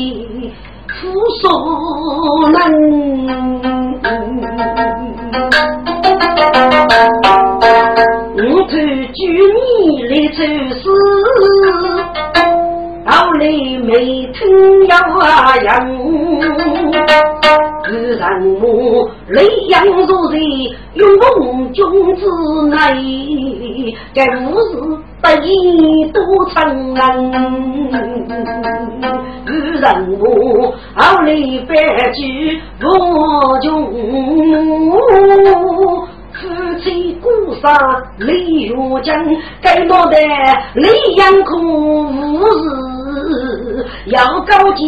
生死，无所能。我看举你来做事，后来没听呀样。人我雷阳如水，永逢君子内，该无事得意多成人。人我后来白驹我穷，夫妻孤杀泪如江，该莫得雷阳空无事。要高家，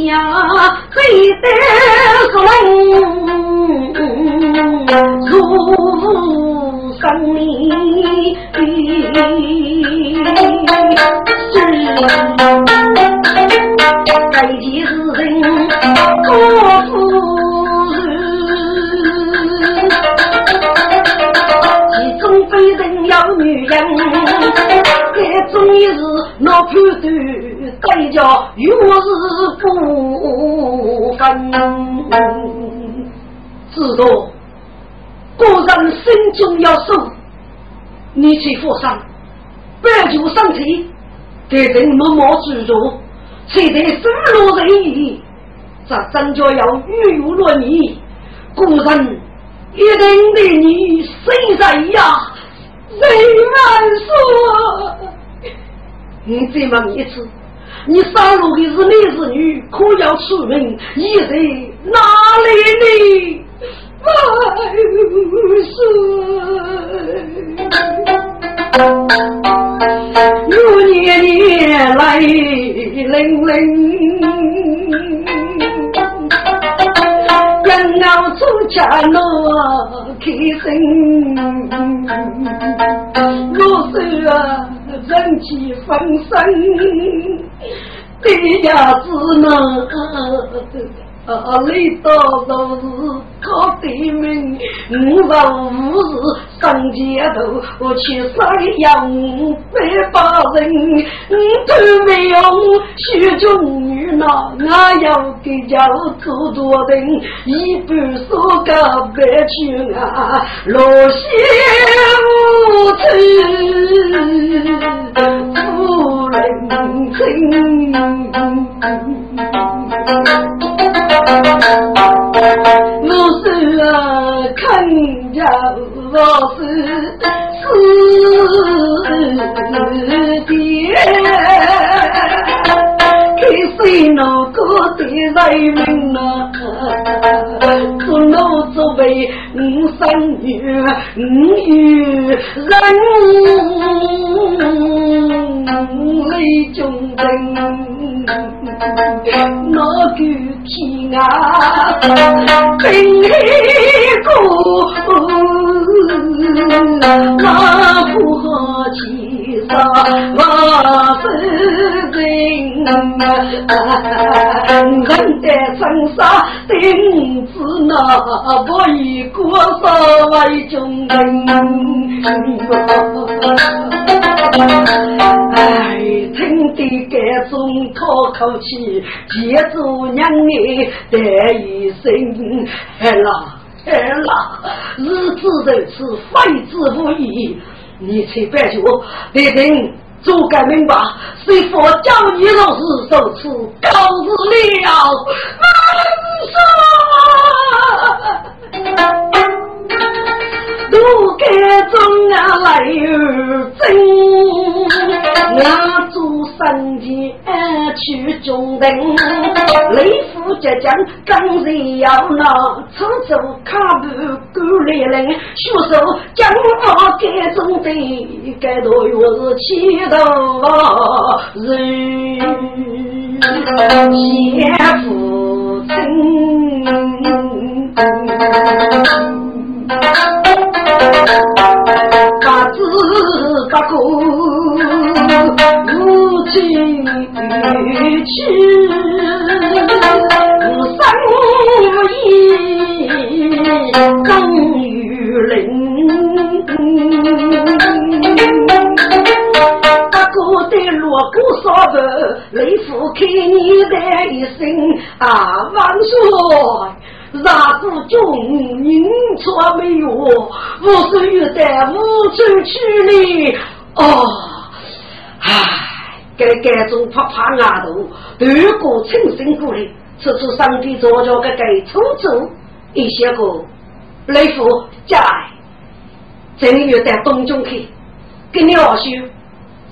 非得人如生你是该几是人可是非人要女人，这终于是那判断。代价与我是不分，知道个人心中要守，你去负伤，白酒上去，给人默默执着，才得生路人意，这真叫要与有论你，个人一定对你心在呀，谁难说？你再问一次。你杀戮的是男是女？可要出名，你在哪里呢？万岁！我年年来临临，人要出家乐开心，我是啊。人气风生，爹家只能啊啊，累到都是靠对面，五十五日上街头，我去山羊百把人，都没用许中女那，我要给家做多人，一半说个白去啊，落下无处夫人情。我是啊，看着我是死爹，给谁那个的人民啊？可我作为五生女，五女人泪中人，那个天啊，冰谷，那不和气我是人，人的生杀定子那不以过少为中人，哎，听得这种可口气，记住娘的这一声，哎啦哎啦，日子如此，非之不易。你去白酒，别人做个明白，谁佛教你老师受此高日了，难说。都该中啊来争，我做生意去中等，雷府浙江刚才要拿出走卡布过来人，学手将我该中的该多月是七头。人，先父亲。去，生意更雨林。大哥的锣鼓扫的，雷府开你的一声啊万岁。啥子中人错没有？我是有在无处去呢。哦，啊，该该种怕怕牙头，如果清醒过来，处处上帝坐着个该出走一些个雷府家，真有在东中去，跟你二叔，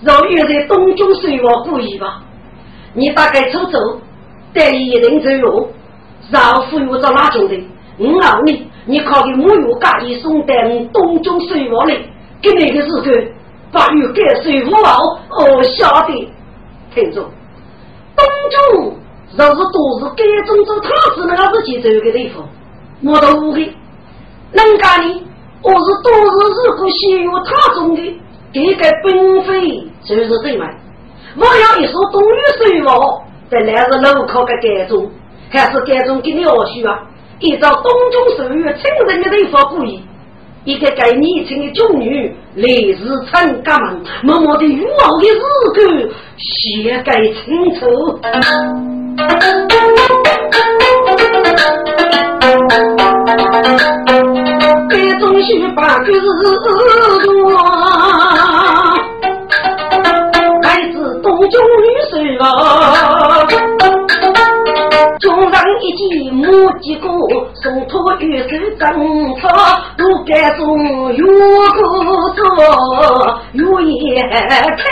若有在东中水我故意吧？你大概出走，带一人走路。老夫有着哪种的？我老你，你靠的木有家意送到东中水房里，给那个时候把玉盖水壶哦，哦晓得，听着，东中若是都是该种做他是那个自己走的地方，我都误会。人家呢，我是都是如果先有他种的，这个本非就是对嘛。我要一说东玉水房，再来是路口的改种。还是改种给你二叔啊！依照东中属于亲人的地方故意，一个该年轻的中女来日成家门，默默的与我的日子写该清楚。改种须把个日来自东中女见母鸡歌，送托玉手正草，都该送玉姑做玉叶开，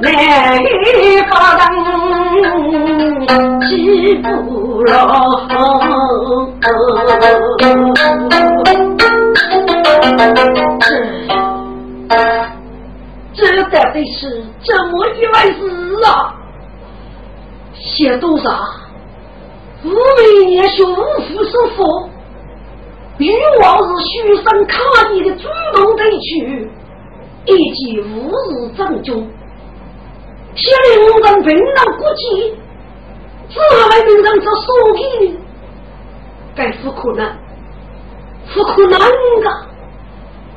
难发人起不了。这到底是怎么一回事啊？写多少？五每年学五福收福，欲望是学生卡地的主动地区，以及五日正中。下令人平常国际，只为平常做所给的，该不可能，不可能的。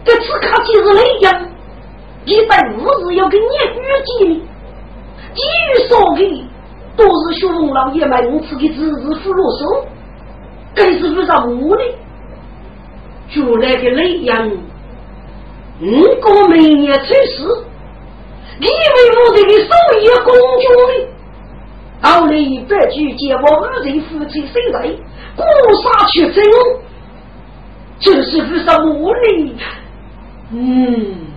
这次卡其实那样，一百五日要给你预计的，基于所给。都是学龙老爷们赐给子子福禄寿，更是遇上我的，就来的雷阳，五个每年出事，你以为我这个手艺公主呢？后来一百句见我二人夫妻生在，过杀去争，就是遇上我呢。嗯，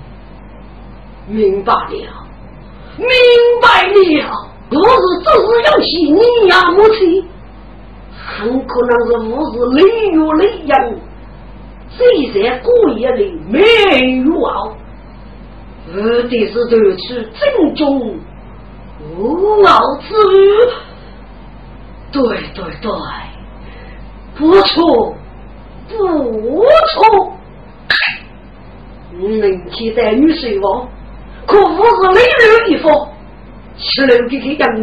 明白了，明白了。若是这是要起你呀母亲，很可能是我是雷雨雷阳，虽然过夜里没有啊，目的是夺取正中无傲之语。对对对，不错不错，能期待女婿王，可不是雷雨一方。吃了给给养满，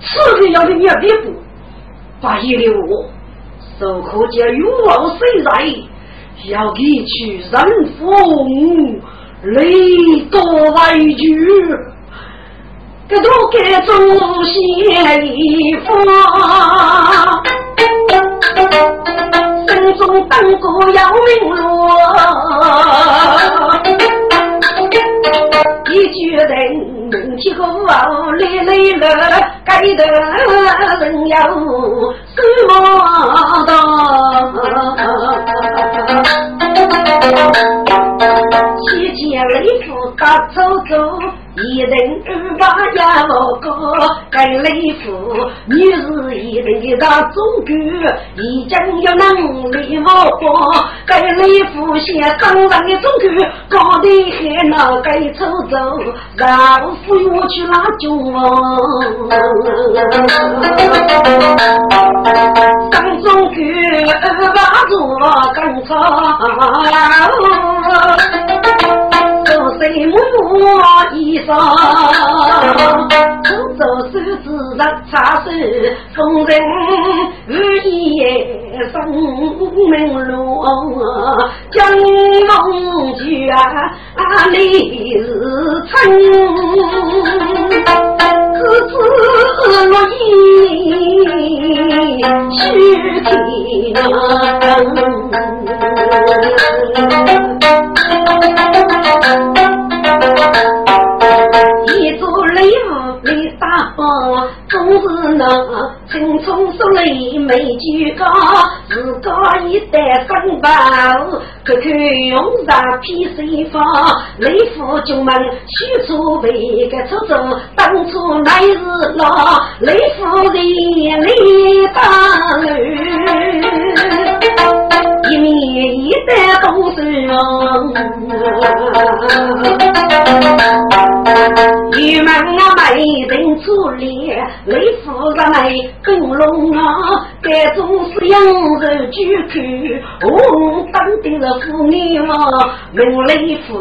吃的要的要别补，把一的我受苦家欲望虽在，要给去人风雷多为句，这都该做先一方，心中当过要明路，一决定。起个舞来来来，该得人呀什么的？七件礼服打走走。一人二把呀，老哥该雷夫，女士一人一大总管，一将有能力我过，该雷夫先当上的总管，高的还那该出走，让夫我去拉酒当总管二把做干草。谁母衣裳？自日茶水，风尘无言生命路，江梦绝啊，你是春，可知落叶须天总是那青葱树里没举高，自个一代生宝，口口用上披水发，雷府军门许出为个出走，当初乃是那雷夫人雷大，一面一代东山玉门啊，美人出猎，雷夫人美灯笼啊，该种是羊肉酒口，我当的是妇女嘛，问雷夫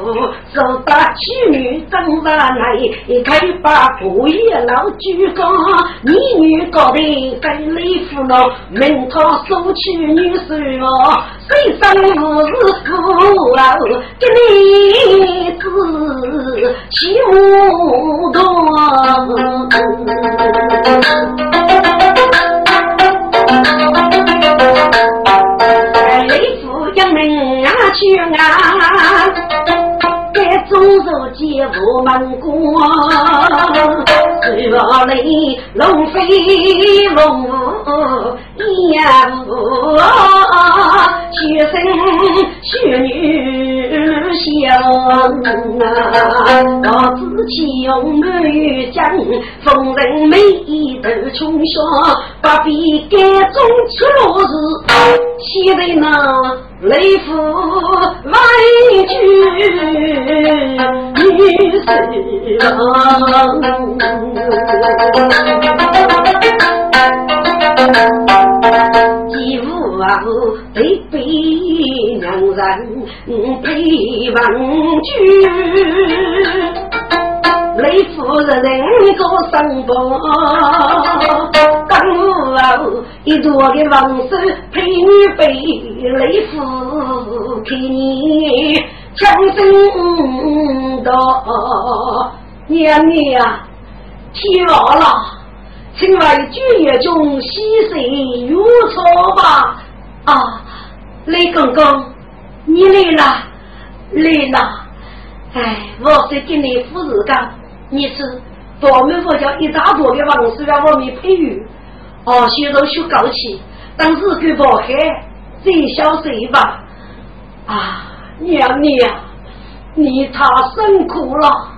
手打妻女怎么来？一开把故意老举高，你女高的跟雷夫了，门他收起女婿哦，谁生无是父啊，给你子起舞动。雷府将门啊去啊，该中手接我们过，是我雷龙飞龙舞一舞，学生学女。香啊！老子气用满于江，逢人美一头穷乡，不必改种出落日，岂得那雷府委屈女婿几无啊，对悲娘人陪王居，雷夫人人个生活，刚啊，一座的王寿陪女辈，雷夫陪你强身到娘娘天老了。请为九月中西水如草吧。啊，雷公公，你来了，来了。哎，我是给你夫人讲，你是我们佛教一大波的王师让我们培育。哦，学都学高起，当时给不海最小水吧。啊，娘娘，你太辛苦了，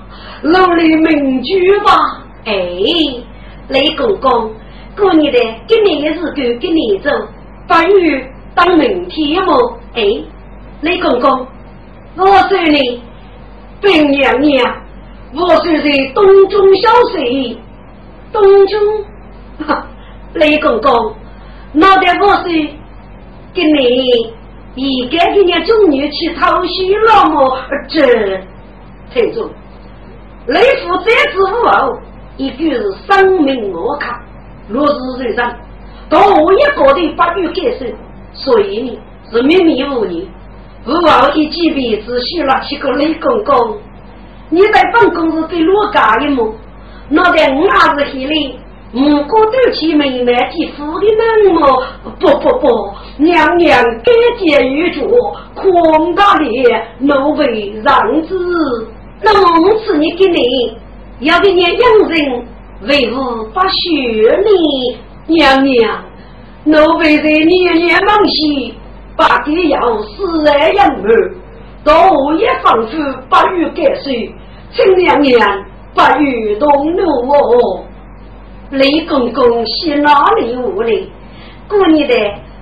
努力明居吧。哎。雷公公，过年的今年的日子给你走，八月当明天么？哎，雷公公，我说你，本娘娘，我说是东中小水，东中，雷公公，那得我是给你，一个给你中女去偷袭了么？这，听住，雷府这次无后。一句是生命我看，若是人生，到我一个的不予改善，所以呢是秘密无人。我后一几辈子修了七个雷公公，你在本宫是对罗家的么，那在我儿子心里，五个都去美满的福的门么？不不不，娘娘改节于主，宽大的奴为让子，那么是你给你。要给你养人，为何不学你娘娘？奴婢在年年忙西，把爹要死在养儿，到午夜仿佛不予改水，请娘娘不予动怒哦。雷公公是哪里无礼？过年的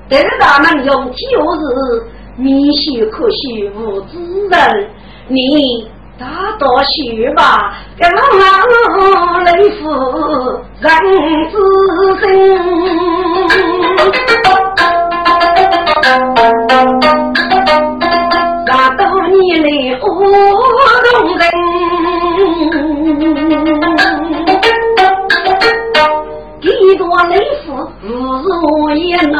得大们用旧日米血可惜无知人，你。大多许吧，跟我雷夫人之心，大多年来无容人。无是我也能，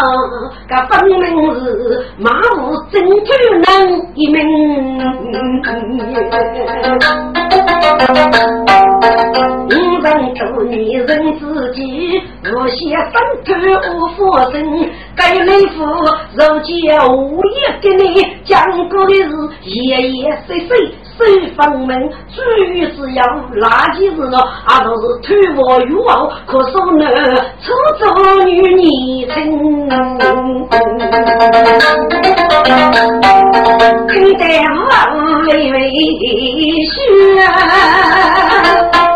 个分明是马虎真主能一命。五人多女人自己，无些身头无佛身，该内夫如今无也给你讲过的是夜夜岁岁。收房门，主是要垃圾是咯，啊都是贪我欲望，可说呢，出走女泥城，听得我微微笑，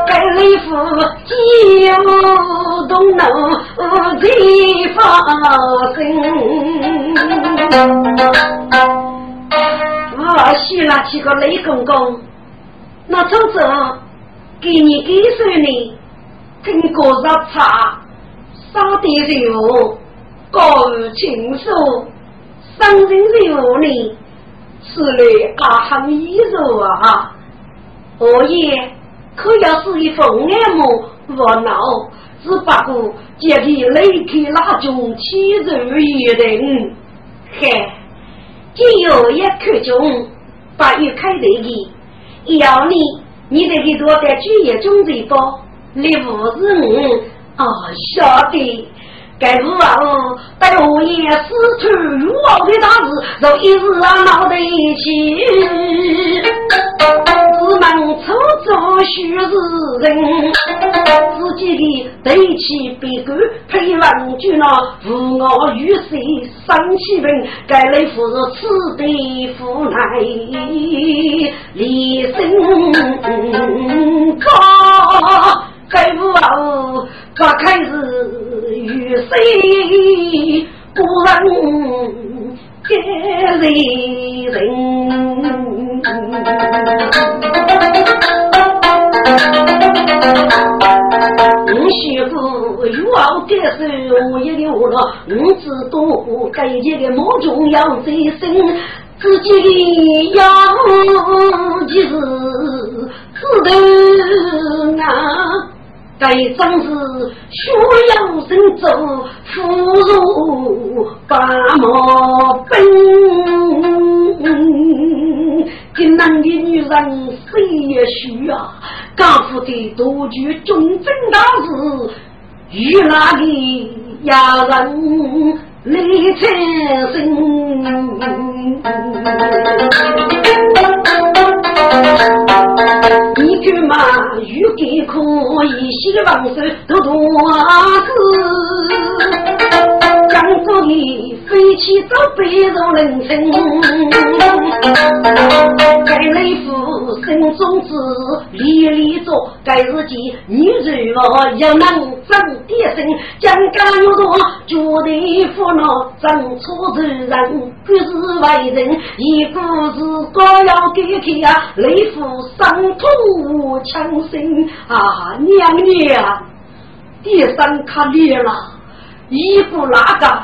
该里夫就动怒的发生。我许了几个雷公公，那走走，给你给谁呢？听歌热茶，烧点肉，高于情书，生人肉呢，是来阿汉衣肉啊！我也可要是一份爱慕我恼，只不过借给雷开那种气肉一人，嗨。今有一口中，八月开头的，要你，你得给多在主业中这包，你不是我，啊，晓得。该不啊？带我也是出如傲的大事，都一日啊闹在一起。只能出走许是人，自己的对起别个配文句呢？无我与谁生气人？该来夫是此地无奈，离身高。该不啊？不开始。与谁不问给人？我媳妇又要改手，我也有了。我知道该结的莫重要在身，自己的要就是自头啊。该正是需要人走，福如八毛奔。艰难的女人谁也需啊，家父的多举忠贞大事，遇那里呀人来产生。欲给可以希望是多多子，江州的飞起早被人人生，该内夫心中子，历历着该日记，女人我要能争点身，将家有多觉得烦恼，争错之人不是外人，一个字都要给他呀，内夫伤痛强心啊，娘娘，第三卡裂了，一步那个，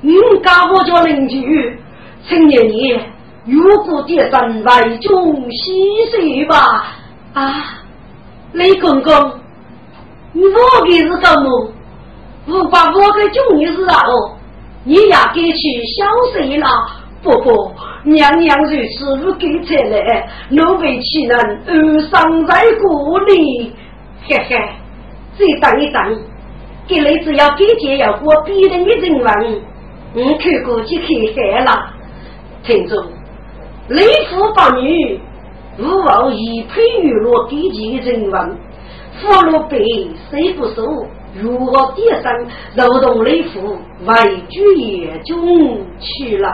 你家我叫邻居，陈年年，如果第三为中西水吧，啊，雷公公，我给是什么？我把我给中女是哦，你也给去消失了，不过。娘娘如此不给才来，奴婢岂能安生在故里？嘿嘿，再等一等，给你只要给钱要过别人的人文，我看过去看海了。听众，雷夫八女，勿忘一配娱乐给钱的人文，俘虏被谁不收？如何点上劳动内服为主业中去了？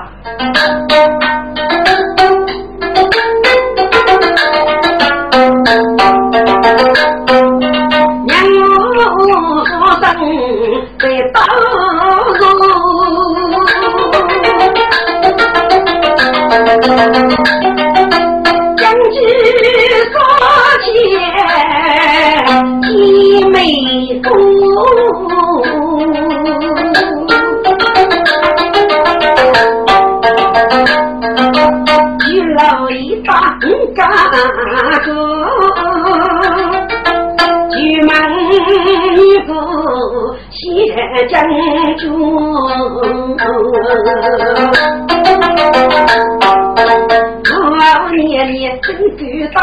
干个，举门一个谢将军。我年年真够大，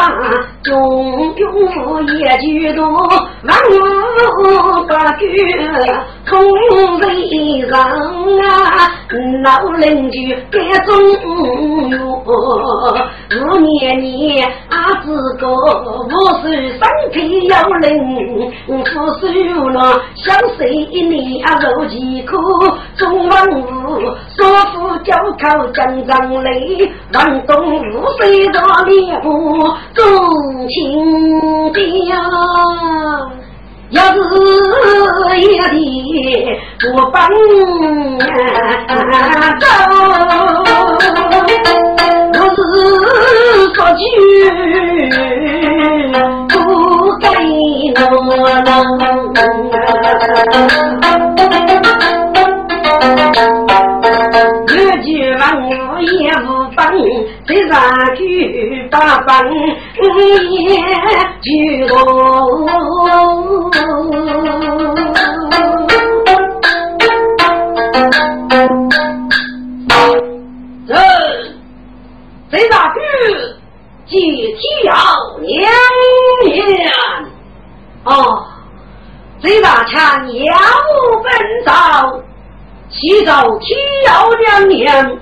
中庸也就多，万物不够空为人啊！老邻居该中用，你阿子哥，我是身体要灵，富手了想谁你啊肉几颗，中万物说服交口张张泪，万东五岁的猎户重情调，要是一的不帮走，是说句不该越句问我也不帮。这三句八分也句多。这这三句接替要两年哦，这大枪要分早，起早起要两年。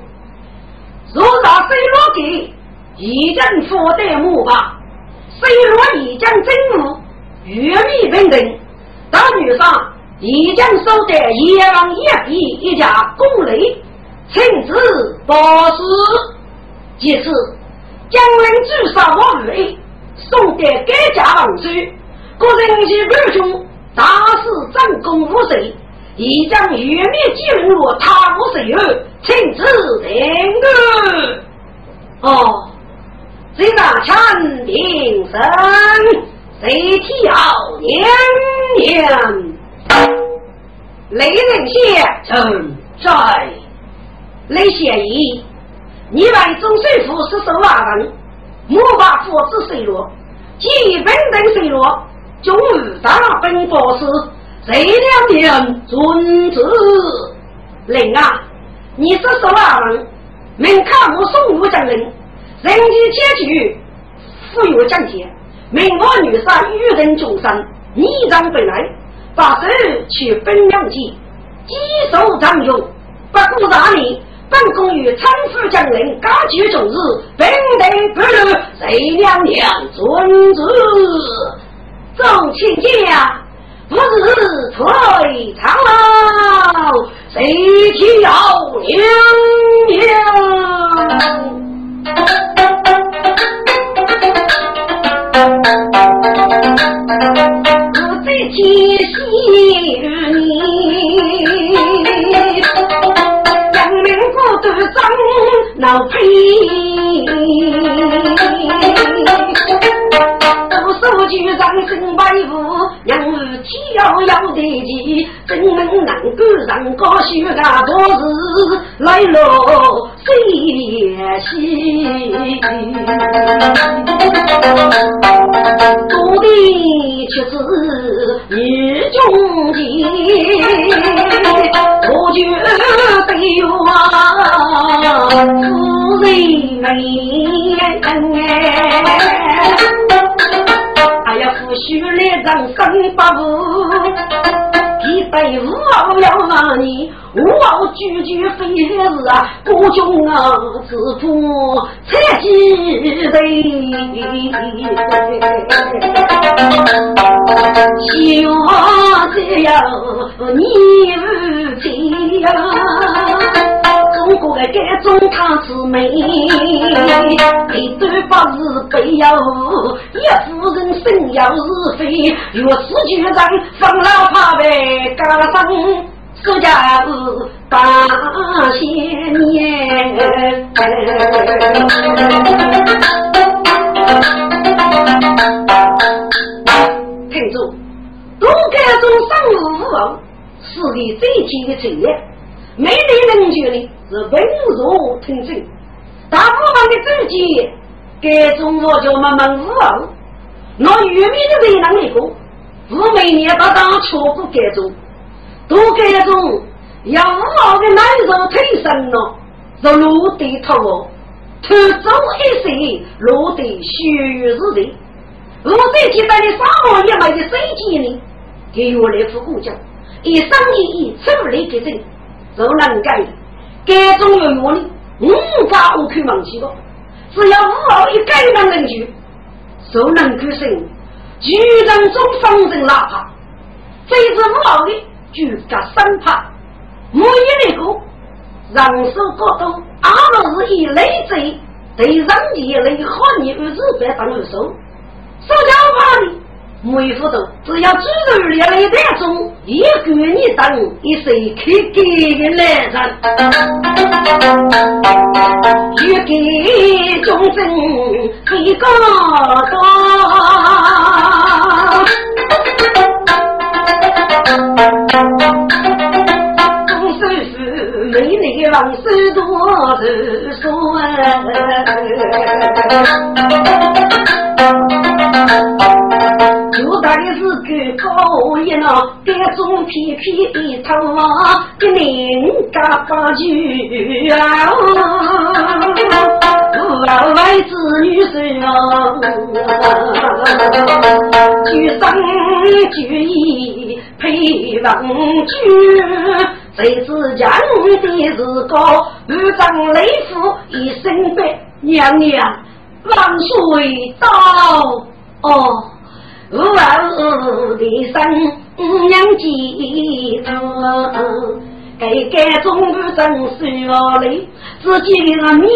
若让 C 罗给已经获得木吧，C 罗已经政务玉米等等，大女上已经收得一王一币一家功雷，亲自保释。其次，将人至少我五送给该家王孙，个人是二兄大肆战功无岁，已将玉米寄入他国水后。亲自领个哦，这大枪定身，谁跳娘娘？雷人先生在，雷先义，你外中水府是手瓦人，莫把佛子水落，基本等水落，终日大奔波时，谁两年遵旨？令啊！你是什么人？门看我送武将人，人际结局富有奖金，名我女杀愚人终身，逆张本来，把手去分两级，几手常用，不顾大礼，本宫与参夫将人，家居终日，本得不如谁娘娘尊子，众亲家。不是退朝，谁去要娘娘？我在提老配。手举上身摆舞，两儿天要要得急，怎能难够让高修啊？多日来了谁喜？多的却是女中杰，我就得啊，夫人美。来让三八五，一对五傲要骂你，五傲句句非是啊，国君啊，自负才几岁？希望只有你无情呀。中国的各种汤是美，一段八字背要一夫人生要是非，若是局长放老怕被赶上，这家是大仙年。听住，多各种生物服务是你最近的职业。美丽人群呢是温柔听真，大部分的主角该种我就慢慢无望。那愚昧的人能力过，我每年把当全部改种，多这种要好的男人退身了，就落地头哦，头走一岁，落地血雨日的。我最期待的沙漠也买的水机呢，给我来副国家，一生一意出来给人，就能改。该种有魔力，无法无可忘记的。只要五号一改良人去，就能够成局长中方人哪怕。这一次五号的就加三怕，每一个人手各多，阿罗是以累赘，对人地类好你二十百当二手。手脚怕的，每副都只要肌肉练了一点钟，一个你等一岁可给的来人，欲给众生一个多。公孙氏美丽王孙多子孙。我一呢，这种皮皮的头啊，跟人家把酒啊，我外子女婿啊，举生举义配王举，谁知讲的是个二丈雷夫一身白，娘娘万岁到哦。五二的生娘记住，该该中不正是我嘞，自己的米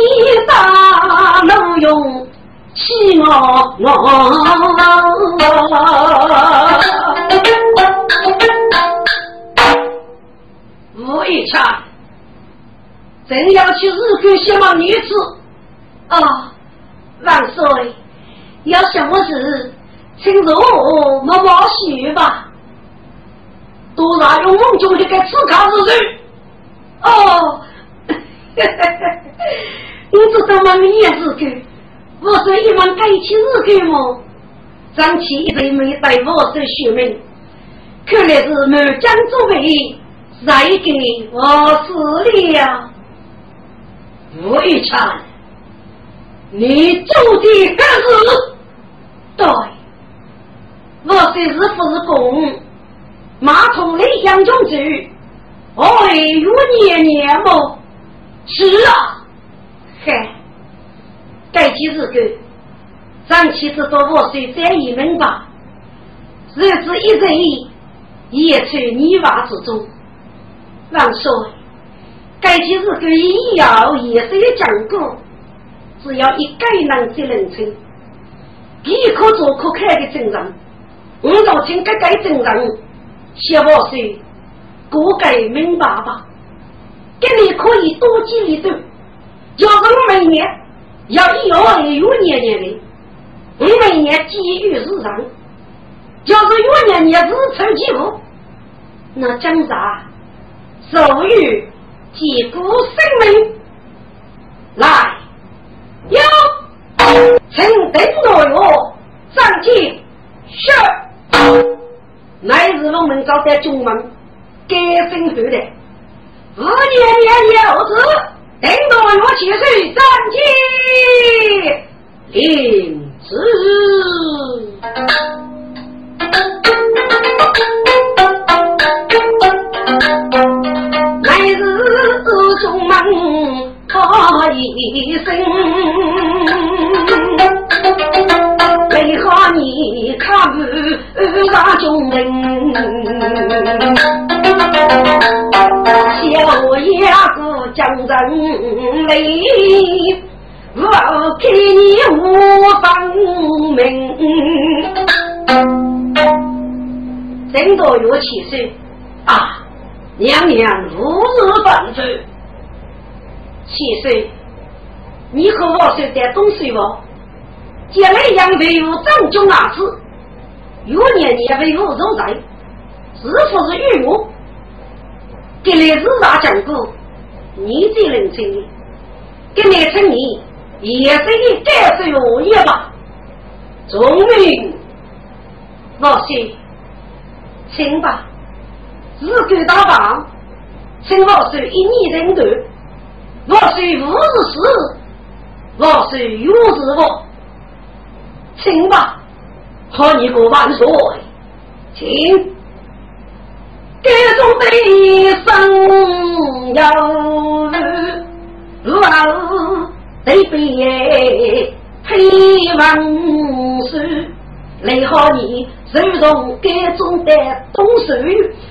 大能用，气我我。吴一强，真要去日本希望女子啊！万岁，要什么事？请入我毛许吧，多大用梦中的个刺卡之人？哦，你知道吗？你也是个，我是一门盖起日个么？张起一对没带我是学名，看来是满江作为，再给我死了。吴玉强，你做的干事？对。我虽是不是公，马桶里养种子，哎呦年年么？是啊，嗨，该几日个？咱妻子到我岁在一门吧，日子一日一，也在泥瓦之中。王说，该几日个医药也是有讲过，只要一改能就能成，一可做可看的真人。我若请改改正人，小我说，过改明白吧？给你可以多记一段。要是我每年要一二月年年的，我每年机遇日常。要是月年年日出几户，那讲啥？寿与几顾生命来，有，请等我哟，上进是。乃日我们招待中门，改分后的，五年年有子，等到我七岁三七领旨。乃日中门他一生。你看大众人，小丫子将人累，我给你无方名。真多有气势啊！娘娘如日反转，七岁，你和我说点东西不？将来养为我正中儿子，有年年为我入宅，是不是与我？给历史上讲过，你最能称的，给你称你也是一盖世我业吧？终于，老谢，请吧，日干大房，请我是一年人头，我是五十四，我是有日我，请吧，贺你过万岁，请。家中的生有老对别配王书，雷好你。手中该中的东手，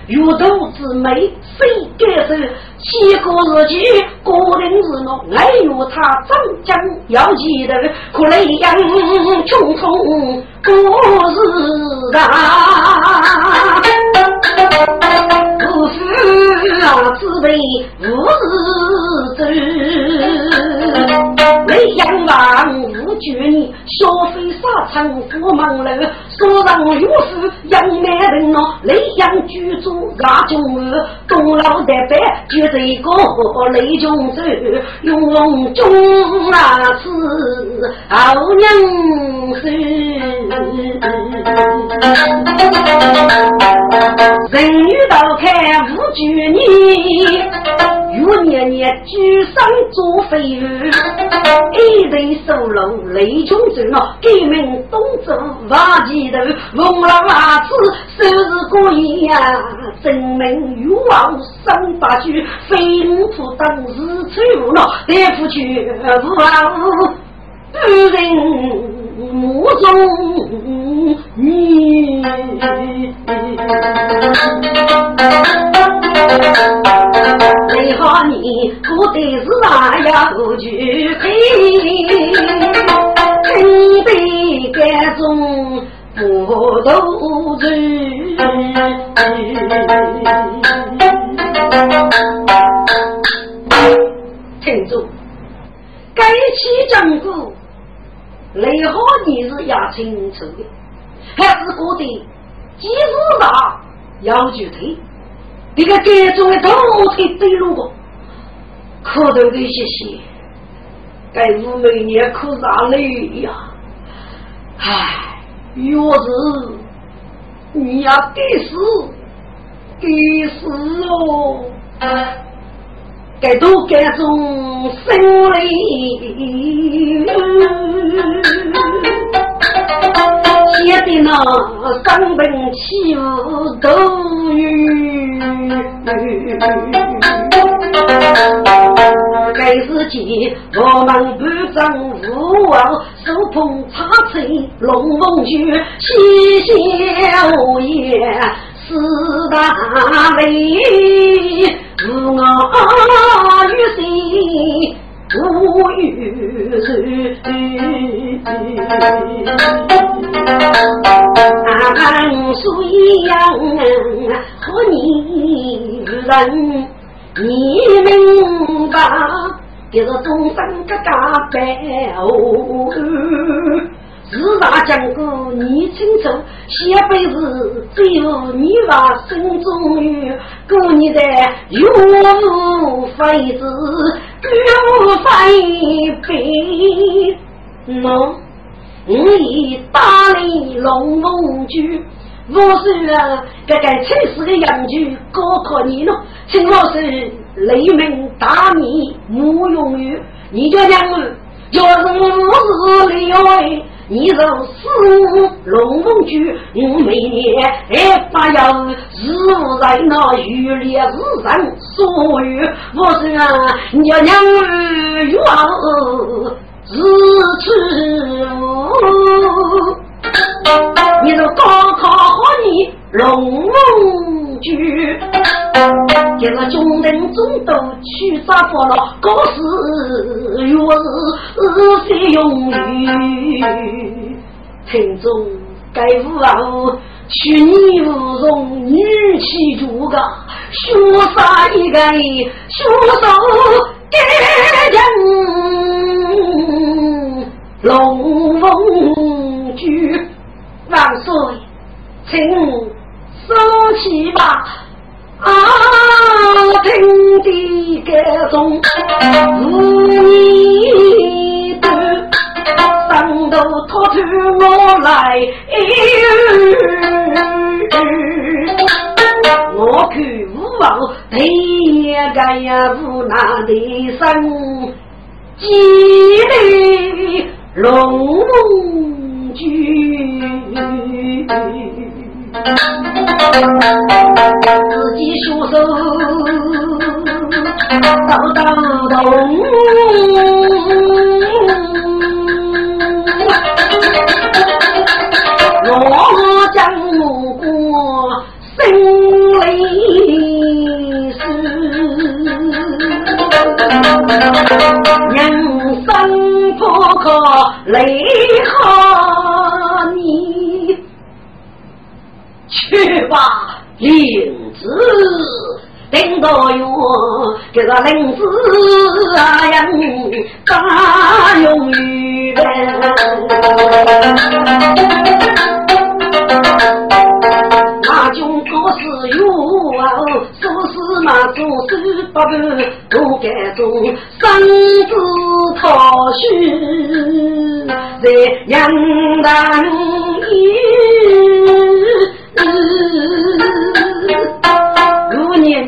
玉兔之美，谁该手？七个日期，个人日诺，来有他长江要记得，可来阳穷通过日啊，不是啊，只为无日走，雷阳王。去年消费沙场富忙楼，所上有福杨美人哦，雷阳居住大中儿，功劳代白就这个雷中走，用中那次好娘子，人欲道开无惧你。举上做飞鱼，一人收楼雷穷走哦，革命东走瓦前头，蒙了袜子收拾过夜呀，证明欲望上大去，飞虎扑当日出了，大夫去无望，不人目中你。最好你过的是啊要聚会，准备各种不斗争。听住，该起政府，最好你是要清楚的，还是过的几时大要聚会。这个该中的头腿对路过，可头的些些，该五每年可啥累呀？唉，若是你要给死，给死哦！该都该种生理。写的那三本起舞都有，该是见我们不争无王，手捧茶杯龙凤酒，喜笑颜四大美，我与谁？无语人，俺虽然和你人，你明白，这是终身个大白哦。四大讲过你清楚，下辈子只有你把心中有，过你的有非子，有非悲。喏，我已打你龙凤剧，我是这个七死的杨剧，高考你呢，请我是雷鸣大米木永玉，你就讲要是我是李伟。你若是龙凤居，我每年还发要日无在那玉里日上所有，我是啊娘娘玉王日出。你若高考和你龙凤居。今日中人中都去杀破了，高士又是谁用语？听众该无啊？去你无容女气足个，凶杀一个凶手给人龙凤居万岁，请收起吧。啊！听的各种无言的，上头托出我来，我看宝，对个呀无那的生，几里龙居，自己双手刀刀动。人生不可泪下你，去吧，林子，等到哟，这个林子啊呀，大永远。那做事嘛做事不够，都该做生子讨婿，在杨大义。五年年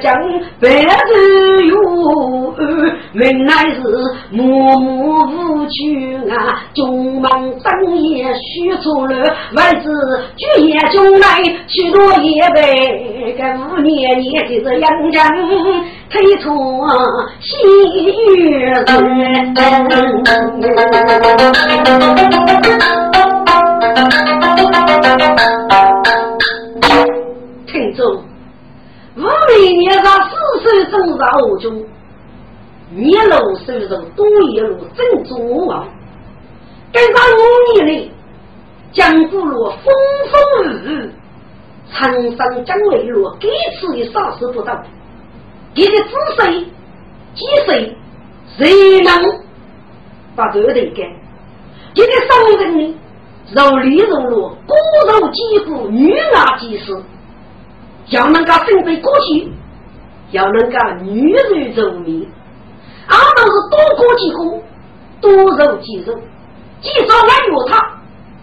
将白头有原来是默默无趣啊，中忙当夜许错了，外子举夜中来许多夜被，这五年年就是杨家推脱西月人。五零年上四岁正在我中。年老收入多一路正中王，跟上五年里江湖路风风雨雨，长生江未落，几次的杀死不到，给的子孙几岁谁能把这得干？这个商人呢，肉里肉落，骨肉肌肤，女牙几丝，要能够准备过去，要能够女人肉面。俺都是多过几个，多肉几肉，几少俺有他，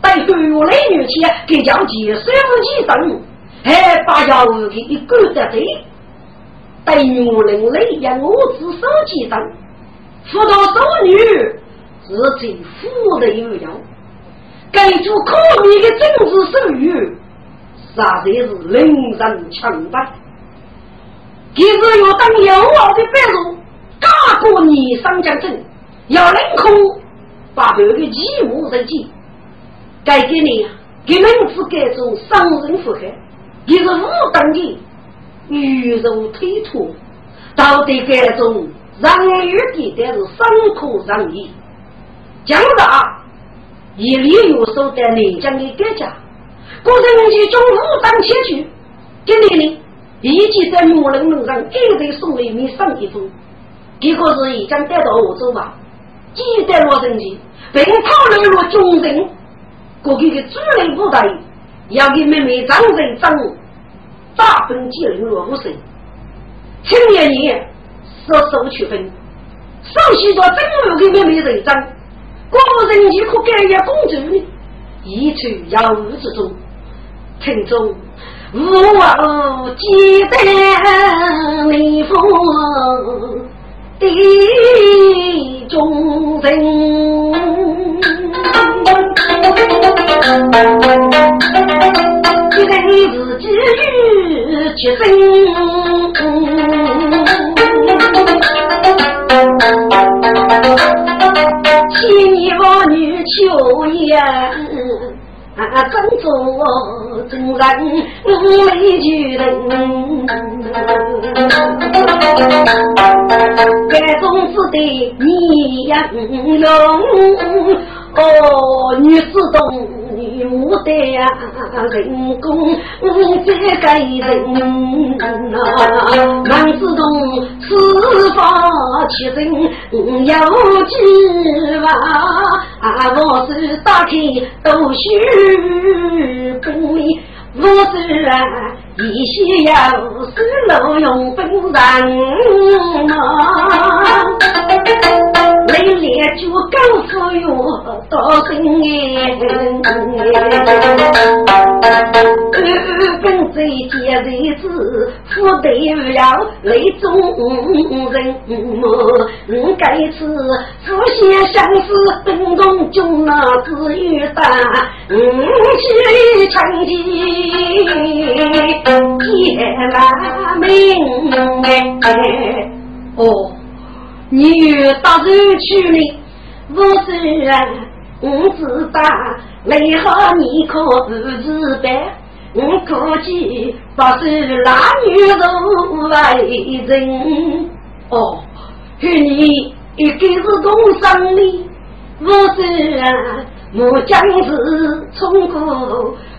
带对我来女去，给讲几岁不几生，还把家务给一个得罪，带女人来养我只手几生，辅导少女是最富的有用，该做可怜的政治手语，实在是令人强大，就是要当有我的白龙。大过你上将阵，要领空把别个义务人尽。该给你给名字改做伤人祸害，也是无当的鱼肉推脱，到底该种让与的但是伤口让义。将来一里有手在内江的改家，国人去中武当前去，今年呢，一起在木人路上给人送了你上一封。结果是已经带到欧洲吧，记在罗生前，并讨论了军人，过去的主力部队要给妹妹张人张大分几人落五岁，青年年十手区分，首先说正路给妹妹人张，国人就可改业公主呢，一处遥无之中，听中我记得你父。地中人，一人自己与其身，千年妇女求言。啊，真做真人没女人，该种子的你呀用。哦，女子懂女牡丹呀，人工再感人呐。男子懂四方七人有几万，我是打开都须本，我是啊一些要是路用本人嘛。来来就告诉哟，到深夜，二分在接日子，富得了泪中人？该是夫先相思，本中中那子玉丹，嗯，去长吉夜难明哎。哦，你与大人去呢？我虽然我知道，为何你可不自白？我估计不是男女都为人。哦，和你一个是同生的，我虽然我将是冲过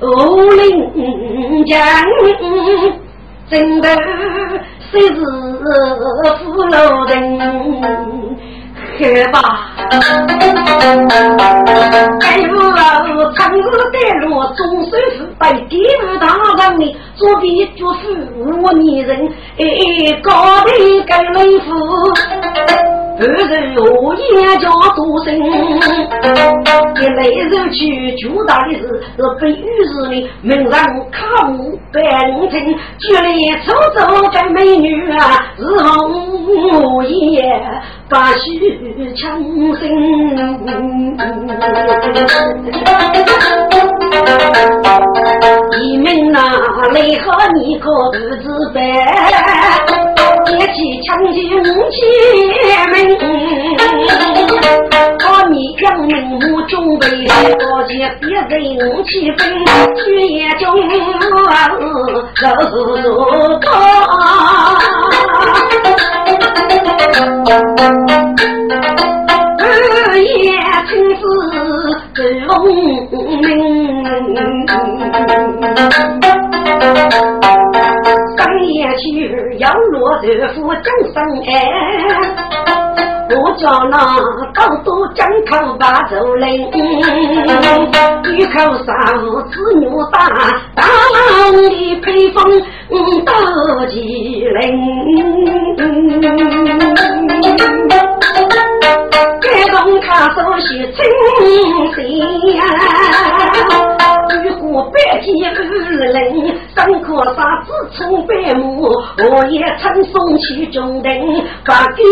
武陵江，真的谁是富老人？去吧，哎呦，长日的路总算是被第五大人的左边就是无女人，哎，高头盖雷府。二日我眼家多生，一来日去就大的是是被雨日的门上卡木半城，举来出走的美女啊，是红叶把须强生。你们哪来和你可不自白？一起抢进五千门，把你将名目准备，我见别人气愤，去也中肉肉汤，二爷亲自奉命。去要落豆腐正生哎，我叫那高都江口把走领，一口上子女大，大浪里配风到吉林，该动他手写清信我百计二人，生可杀子冲百亩，我也曾送去中等，把爹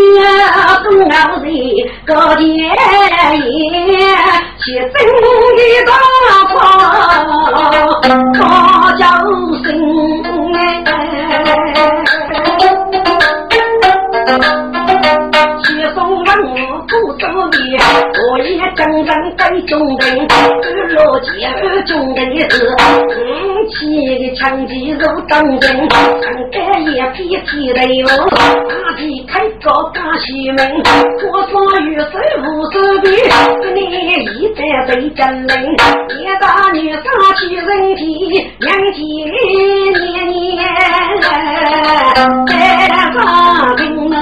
东老人高爹爷，去争一大炮，高叫声哎，我也真正该中等。落街二中的是五七的枪击肉当真，上街也皮皮的哟，大皮开着大西门，火烧雨水无手笔，你一再被真人，一大女杀起人体，两姐年年在上兵门。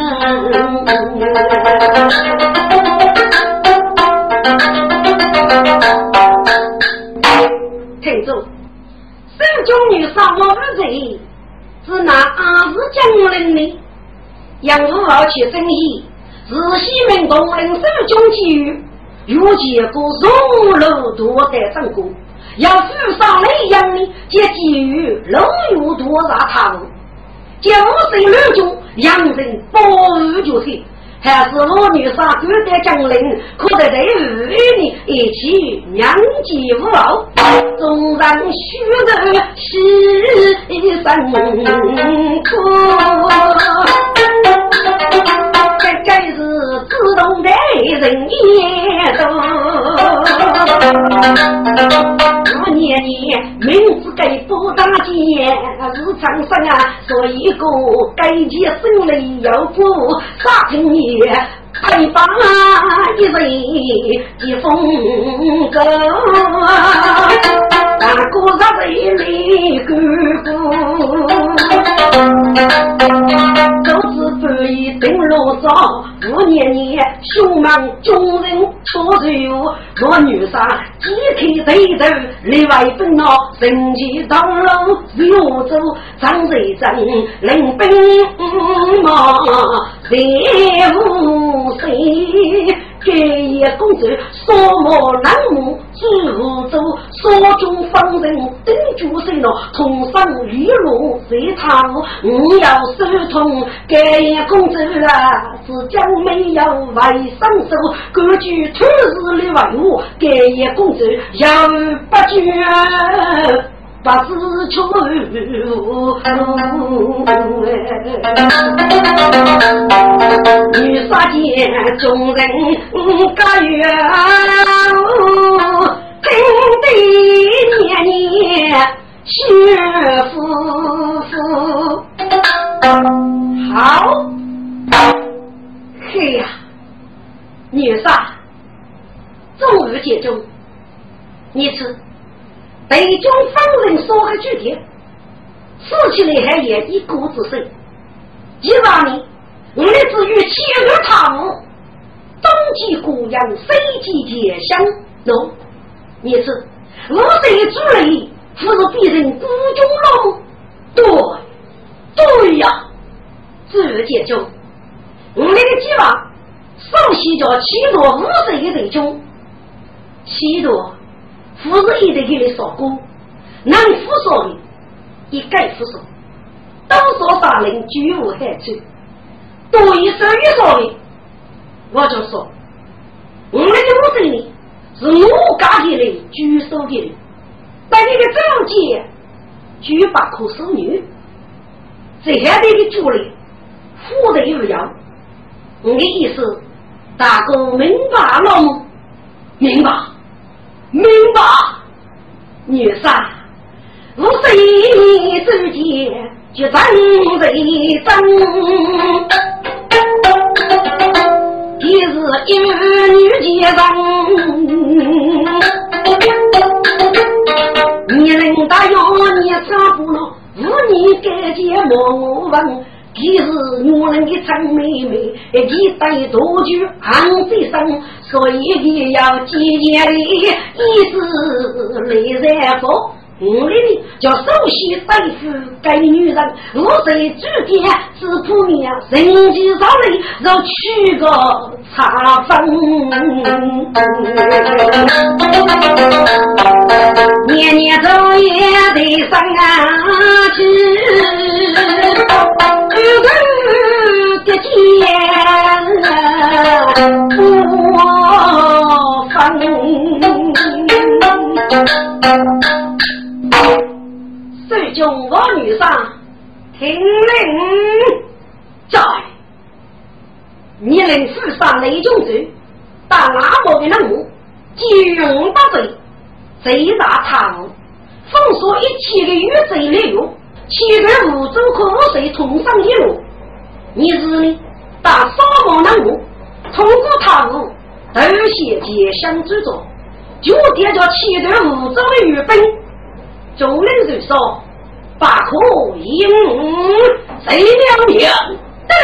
中女杀我无罪，是那阿是江人呢杨五号去争议，是西门同人三中机遇，有结果荣禄多得成功，要负上雷阳的，这机遇龙有多大他们，这五岁六中洋人保护就是。还是我女杀古代将领，可得在儿女一起两吉无傲，纵然虚的是一生苦。该是自动的人也多，我年年名字该不大见，是长生啊，做一个该结生来要过啥情也。配把一人的风格，大哥他为你哥哥，都是不以登罗上，五年年凶猛众人出手，我女杀几开对头，里外分闹，神奇道路六走，张瑞珍领兵马。谁无谁盖爷公主，扫毛南木朱福州，所中方人登主神咯，同上玉露在他屋，我要手通盖爷公主啊，只将没有外生手，各据土日的文物，盖爷公主要不绝。不知出路，女杀见众人各怨，听得年年血夫夫。好，嘿呀，女杀，终日见中，你吃。北中方人说个具体，死起来还也一股子水。一八年，我们至于七日堂，冬季姑娘，西季结香。喏，你是五岁之内，不是别人孤中龙？对，对呀，自然解中。我那个计划，上西叫七多五岁的人中，七多。不是一直给你说过，能服说的，一概服说，都说杀人绝无害处。多一手一说的，我就说，我们的五十年是我家的人举手的人，但你的证件举把口收女，这下的的主力，富得有样。我的意思，大哥明白了吗？明白。明白，女杀，五十一之间就真为真，一日一女结人，你人大要你差不了，无你改结莫问。既是女人的陈妹妹，既带多具昂飞身，所以你要节节的一时来在佛。我里的叫首先对付该女人，我在主殿是铺面，人气上来要娶个茶分。年年昼夜得上去，个的天我分。最终我女上听令，在你令世上雷中走，打阿伯的任务，金融大罪，贼大贪污，封锁一切的余罪利用，七个五州可水通上一路。你是呢？打沙漠任务，通过贪污，都些结相之中，就点着七个五州的余兵。众人就说：“不可应，谁两命？”对，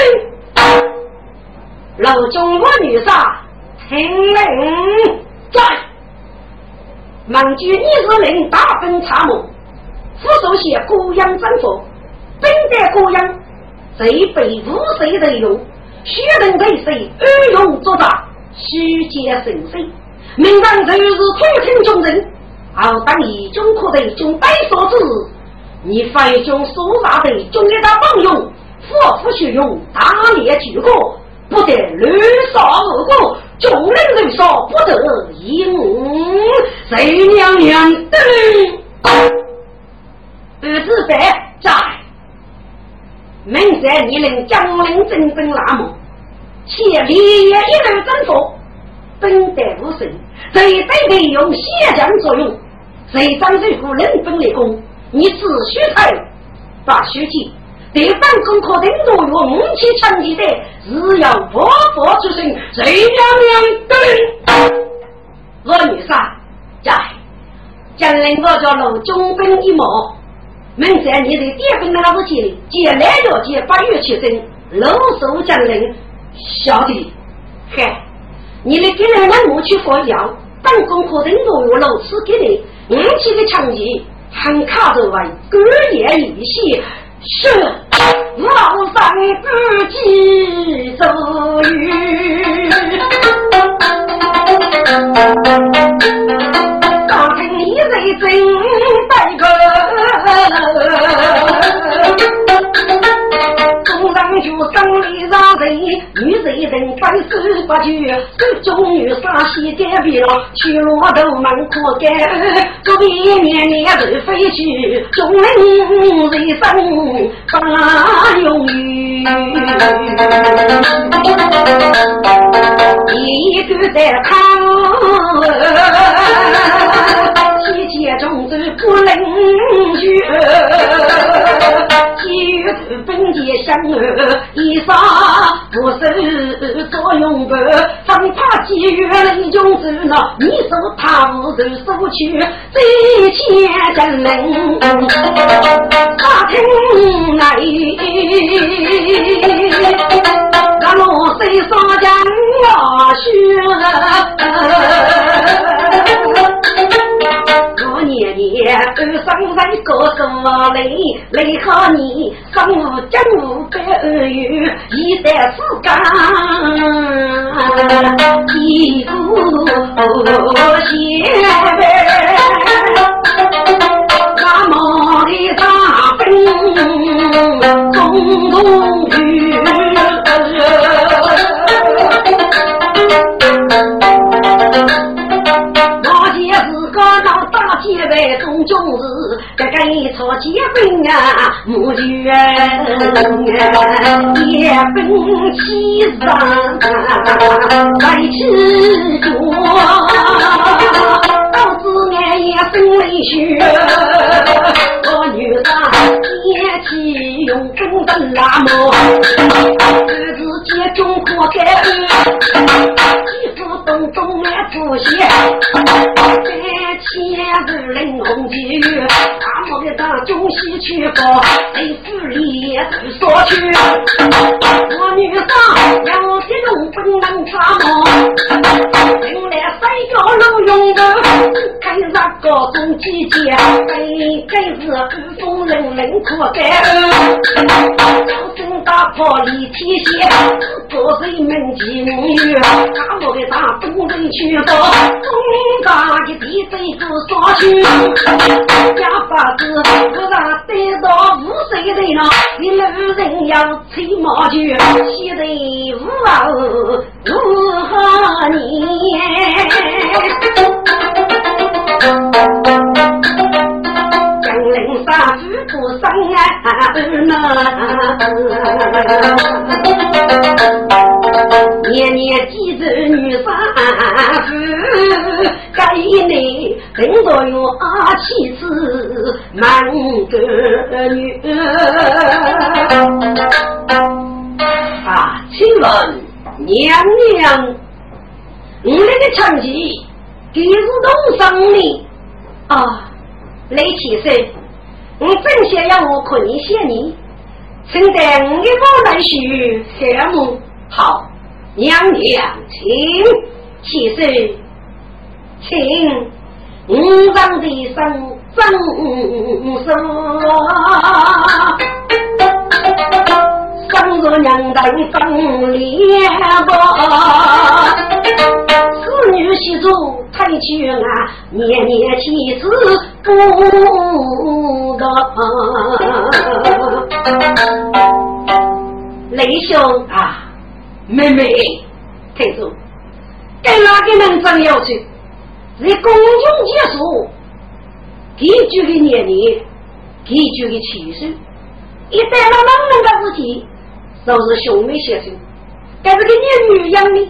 老中国女杀，听令在。孟举你是令大分参谋，副手写孤阳征服，兵在孤阳，贼被五岁人用，血人被谁暗用作战，虚结神髓，明当就是土听众人。好当一中可得中百所之，你非中苏大的中给他帮用，夫妇学用大列举国，不得乱杀恶果，众人人说不得应，谁娘娘的？儿子在在，明在你能将领真正那么，且烈一路征服，本得无胜，这对得用血将作用。谁张水户人本来功，你只需才把书记，对方功课等落于五七成绩的，只要佛佛出声，谁娘娘对？我女杀在，将来我叫楼中兵一毛，明在你的点兵那个时间，借来了借八月起身，楼首将领小弟，嗨，你来给人让我去佛药，当功课等落于老师给你。五七的场景，很卡着为歌言一些，是老三自己走远。大厅里人真待客。就生里上人，女人人分手不绝，手中女杀西改变了，去骆头门可改，隔壁年年都飞去，众人人生不永远。一个在看，西街中走不能去。几头本钱香儿，衣裳不受作用不，生怕几月雷中走了，你手他无手去，这钱真能打听来，那罗水上将我学。年年二生人过多累，累好你生无金无白二月，一代之干一股血，那么的大兵共同去。在中中日，这个一朝结婚啊，母女也分七上来吃着，导致俺也生泪血。我女婿天气用根的拉磨，儿子接中活该，媳妇东东来出血。千日冷红旗，大漠的大中西去过，谁府里都说去。我女婿要的路不能差么？进来三个老勇的，看那个中季节，每个日寒风冷冷可干。高声打破立体线，做人们进女，大漠的大东人去过，东大的地贼。不说去，家法子我让逮到五岁的人，你老人要吹毛球，现在五啊五何年？江陵杀猪不生啊，年年记着女杀夫，该内。等到有阿妻子满个女啊，请问娘娘，你那个成绩给是多少呢？啊，雷先生，我正想要我可你谢你，请带我的宝来许项目好，娘娘请，先生请。五丈的生真说，生若娘当分脸薄，此女媳妇太绝啊，年年妻子不得。雷兄啊，妹妹，听住，跟哪个人争要去？在公众结束，给举的年龄，给举的气势，一旦了冷冷的事情，都是兄妹先生。该是个年女养的，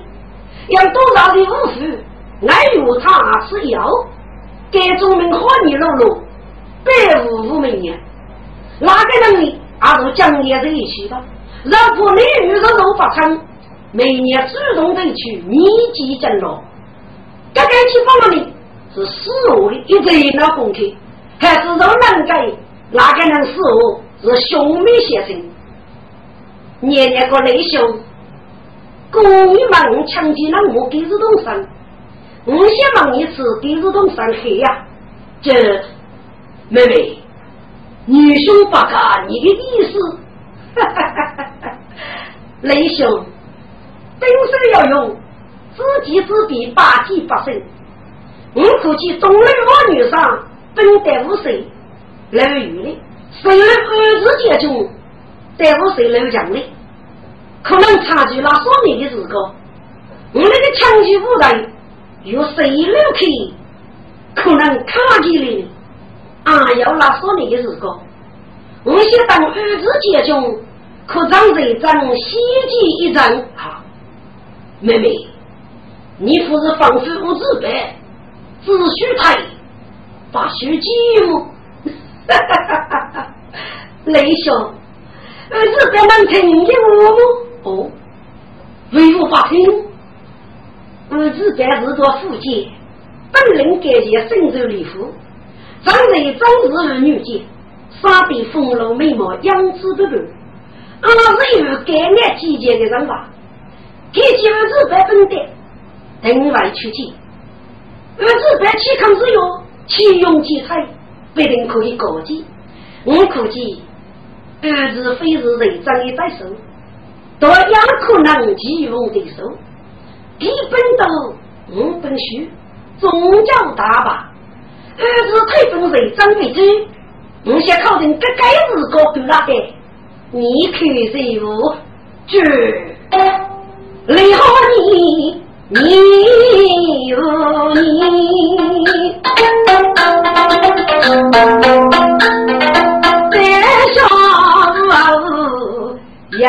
要多少的五福，爱有他吃药，该种名好你露露，百无无名年，哪个人呢？阿都讲也在一起的，让婆女女人都发成，每年主动的去密集整容。这个去放了你，是死我的一贼那功课，还是让能给哪个人死我？是兄妹先生，年年个内兄，公你们强奸了我给日东山，我先问一次给日东山黑呀？这妹妹，女兄不干你的意思，雷兄，本事要用。知己知彼，百计百胜。我估计东南王女上本得无谁，楼宇的，谁能二次解决？得无谁楼强的，可能差距那说明的时个，我那个枪击部队有谁楼去？可能卡起来，啊，要那说明的时个，我想当二次解决，可张这张西计一张啊，妹妹，你不是防守无自白？只许他把许寂寞，哈哈哈哈哈！雷兄，儿子在能听见我吗？哦，为我发听。儿子在日多福建，本人感谢深州礼服，长得长日儿女杰，杀得丰乳美貌，样子不断。俺是有感爱季节的人吧？给几儿子百分的，等来出去。儿子白起康之用，其用其才，必定可以告诫。我估计，儿子非是人长的在手，都也可能吉翁的手。一本都五本书，宗教大把。儿子太本人长为主，我想考定个该日高度那的，你可是我绝厉害你。你有你，在上路要？